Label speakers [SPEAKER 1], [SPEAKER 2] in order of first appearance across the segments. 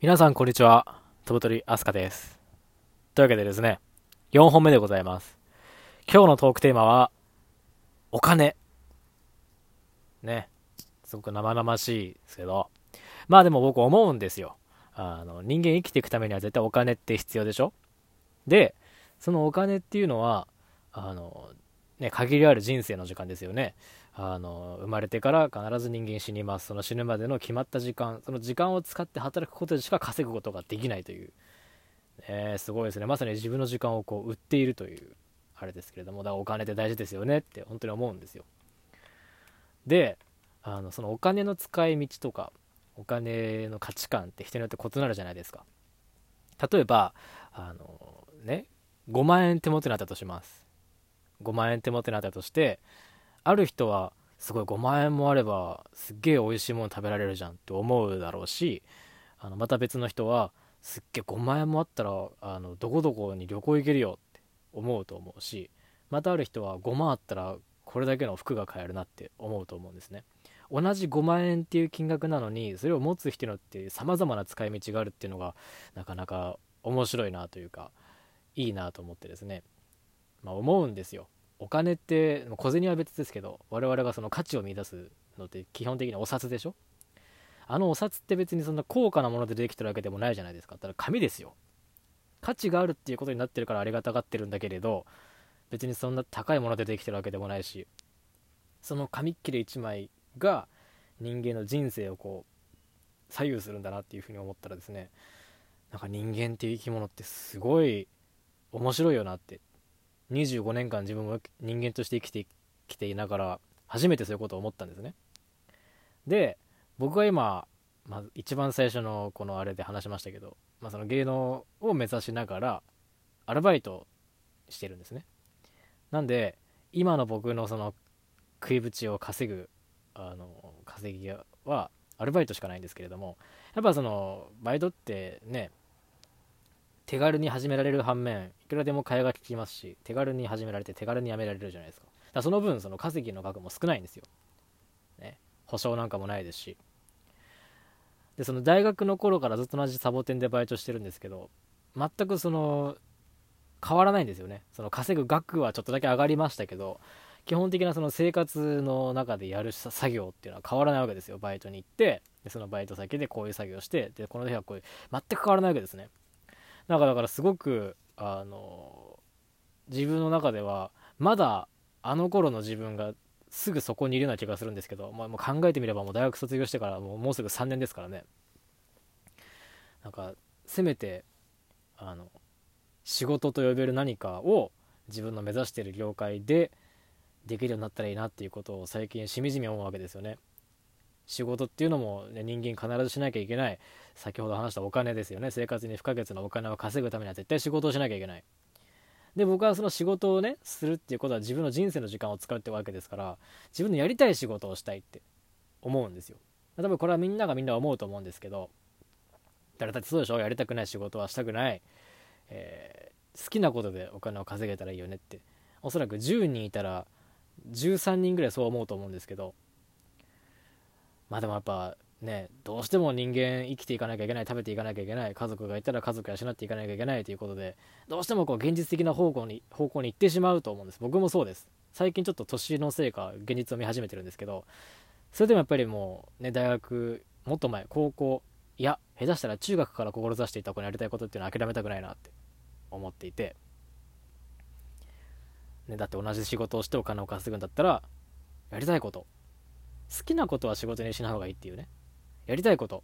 [SPEAKER 1] 皆さんこんにちは。飛ぶ鳥アスカです。というわけでですね、4本目でございます。今日のトークテーマは、お金。ね。すごく生々しいですけど、まあでも僕思うんですよ。あの、人間生きていくためには絶対お金って必要でしょで、そのお金っていうのは、あの、ね、限りある人生の時間ですよね。あの生まれてから必ず人間死にます。その死ぬまでの決まった時間その時間を使って働くことでしか稼ぐことができないという、ね、すごいですね。まさに自分の時間をこう売っているというあれですけれどもだからお金って大事ですよねって本当に思うんですよ。であのそのお金の使い道とかお金の価値観って人によって異なるじゃないですか。例えばあのね5万円手元にあったとします。5万円手元にあったとしてある人はすごい5万円もあればすっげえ美味しいもの食べられるじゃんって思うだろうしあのまた別の人はすっげえ5万円もあったらあのどこどこに旅行行けるよって思うと思うしまたある人は5万あったらこれだけの服が買えるなって思うと思うんですね。同じ5万円っていう金額なのにそれを持つ人によって様々な使い道があるっていうのがなかなか面白いなというかいいなと思ってですね。まあ思うんですよ。お金って小銭は別ですけど我々がその価値を見出すのって基本的にお札でしょ？あのお札って別にそんな高価なものでできてるわけでもないじゃないですか。ただ紙ですよ。価値があるっていうことになってるからありがたがってるんだけれど別にそんな高いものでできてるわけでもないしその紙っきれ1枚が人間の人生をこう左右するんだなっていうふうに思ったらですねなんか人間っていう生き物ってすごい面白いよなって25年間自分も人間として生きてきていながら初めてそういうことを思ったんですね。で僕は今、まあ、一番最初のこのあれで話しましたけど、まあ、その芸能を目指しながらアルバイトしてるんですね。なんで今の僕のその食いぶちを稼ぐあの稼ぎはアルバイトしかないんですけれどもやっぱそのバイトってね手軽に始められる反面いくらでも替えが利きますし手軽に始められて手軽に辞められるじゃないですか。だその分その稼ぎの額も少ないんですよ、ね、保証なんかもないですし。でその大学の頃からずっと同じサボテンでバイトしてるんですけど全くその変わらないんですよね。その稼ぐ額はちょっとだけ上がりましたけど基本的なその生活の中でやる作業っていうのは変わらないわけですよ。バイトに行ってでそのバイト先でこういう作業してでこの日はこういう全く変わらないわけですね。なんかだからすごくあの自分の中ではまだあの頃の自分がすぐそこにいるような気がするんですけど、まあ、もう考えてみればもう大学卒業してからもうもうすぐ3年ですからね。なんかせめてあの仕事と呼べる何かを自分の目指している業界でできるようになったらいいなっていうことを最近しみじみ思うわけですよね。仕事っていうのも、ね、人間必ずしなきゃいけない。先ほど話したお金ですよね。生活に不可欠なお金を稼ぐためには絶対仕事をしなきゃいけない。で僕はその仕事をねするっていうことは自分の人生の時間を使うってわけですから自分のやりたい仕事をしたいって思うんですよ。多分これはみんながみんな思うと思うんですけど誰だってそうでしょ？やりたくない仕事はしたくない、えー、好きなことでお金を稼げたらいいよねって。おそらく10人いたら13人ぐらいそう思うと思うんですけどまあでもやっぱねどうしても人間生きていかなきゃいけない食べていかなきゃいけない家族がいたら家族養っていかなきゃいけないということでどうしてもこう現実的な方向に方向に行ってしまうと思うんです。僕もそうです。最近ちょっと年のせいか現実を見始めてるんですけどそれでもやっぱりもうね大学もっと前高校いや下手したら中学から志していた子にやりたいことっていうのは諦めたくないなって思っていて、ね、だって同じ仕事をしてお金を稼ぐんだったらやりたいこと好きなことは仕事にしない方がいいっていうね。やりたいこと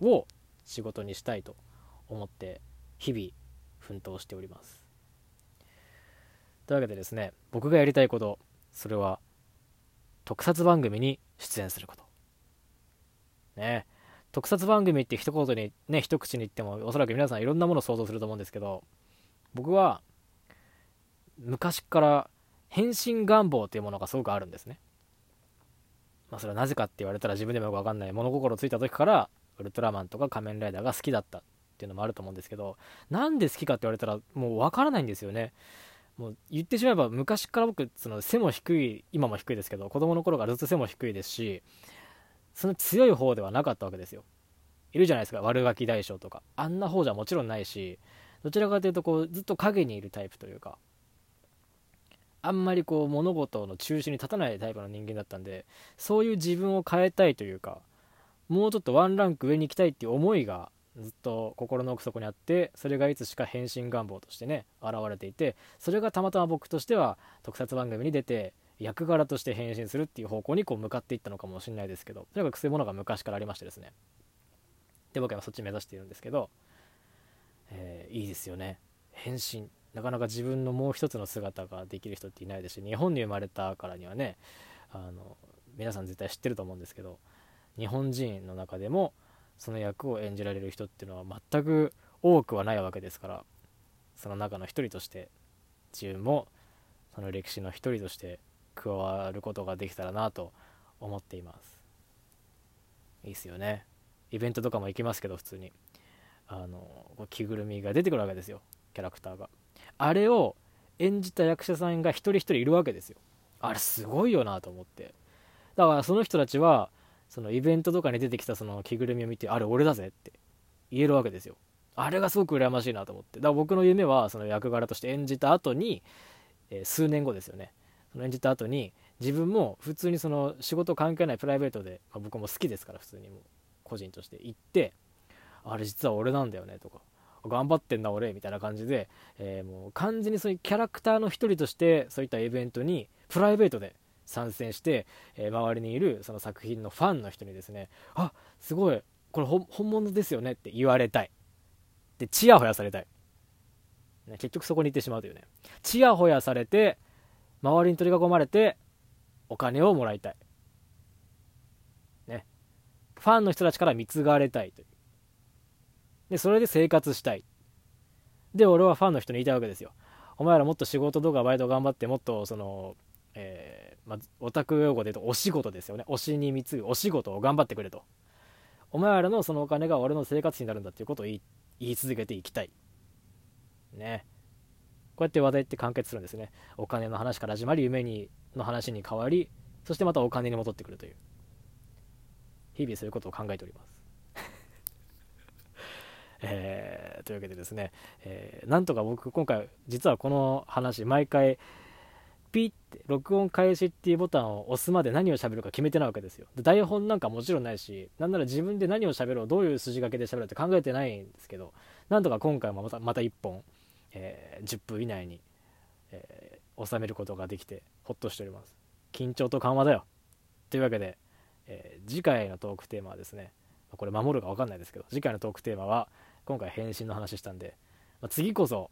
[SPEAKER 1] を仕事にしたいと思って日々奮闘しております。というわけでですね僕がやりたいことそれは特撮番組に出演すること。ね。特撮番組って一言にね一口に言ってもおそらく皆さんいろんなものを想像すると思うんですけど僕は昔から変身願望っていうものがすごくあるんですね。まあそれはなぜかって言われたら自分でもよくわかんない物心ついた時からウルトラマンとか仮面ライダーが好きだったっていうのもあると思うんですけどなんで好きかって言われたらもうわからないんですよね。もう言ってしまえば昔から僕その背も低い今も低いですけど子供の頃からずっと背も低いですしその強い方ではなかったわけですよ。いるじゃないですか。悪ガキ大将とか。あんな方じゃもちろんないしどちらかというとこうずっと影にいるタイプというかあんまりこう物事の中心に立たないタイプの人間だったんでそういう自分を変えたいというかもうちょっとワンランク上に行きたいっていう思いがずっと心の奥底にあってそれがいつしか変身願望としてね現れていてそれがたまたま僕としては特撮番組に出て役柄として変身するっていう方向にこう向かっていったのかもしれないですけどとにかくそういうものが昔からありましてですね。で僕はそっち目指しているんですけど、えー、いいですよね。変身。なかなか自分のもう一つの姿ができる人っていないですし日本に生まれたからにはねあの皆さん絶対知ってると思うんですけど日本人の中でもその役を演じられる人っていうのは全く多くはないわけですからその中の一人として自分もその歴史の一人として加わることができたらなと思っています。いいっすよね。イベントとかも行きますけど普通に。あの着ぐるみが出てくるわけですよ。キャラクターが。あれを演じた役者さんが一人一人いるわけですよ。あれすごいよなと思って。だからその人たちはそのイベントとかに出てきたその着ぐるみを見てあれ俺だぜって言えるわけですよ。あれがすごく羨ましいなと思って。だから僕の夢はその役柄として演じた後に、えー、数年後ですよね。その演じた後に自分も普通にその仕事関係ないプライベートで、まあ、僕も好きですから普通にも個人として行ってあれ実は俺なんだよねとか。頑張ってんだ俺みたいな感じで、えー、もう完全にそういうキャラクターの一人としてそういったイベントにプライベートで参戦して、えー、周りにいるその作品のファンの人にですねあすごいこれ本物ですよねって言われたい。でチヤホヤされたい、結局そこに行ってしまうというね。チヤホヤされて周りに取り囲まれてお金をもらいたい。ね。ファンの人たちから貢がれたいという。でそれで生活したい。で俺はファンの人に言いたいわけですよ。お前らもっと仕事とかバイト頑張ってもっとそのえー、ま、オタク用語で言うとお仕事ですよね。推しに貢ぐお仕事を頑張ってくれと。お前らのそのお金が俺の生活費になるんだっていうことを言い続けていきたい。ね。こうやって話題って完結するんですね。お金の話から始まり夢にの話に変わりそしてまたお金に戻ってくるという。日々そういうことを考えております。えー、というわけでですね、えー、なんとか僕今回実はこの話毎回ピッて録音開始っていうボタンを押すまで何を喋るか決めてないわけですよ。で台本なんかもちろんないしなんなら自分で何を喋ろうどういう筋書きで喋るって考えてないんですけどなんとか今回もまたまた1本、えー、10分以内に、えー、収めることができてほっとしております。緊張と緩和だよ。というわけで、えー、次回のトークテーマはですねこれ守るか分かんないですけど次回のトークテーマは今回返信の話したんで、まあ、次こそ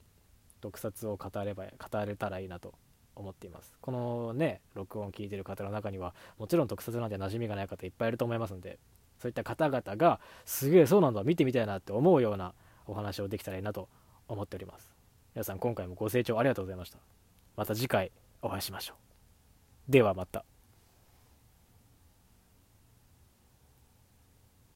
[SPEAKER 1] 特撮を語れば語れたらいいなと思っています。このね録音を聞いてる方の中にはもちろん特撮なんて馴染みがない方いっぱいいると思いますんでそういった方々がすげえそうなんだ見てみたいなって思うようなお話をできたらいいなと思っております。皆さん今回もご清聴ありがとうございました。また次回お会いしましょう。ではまた。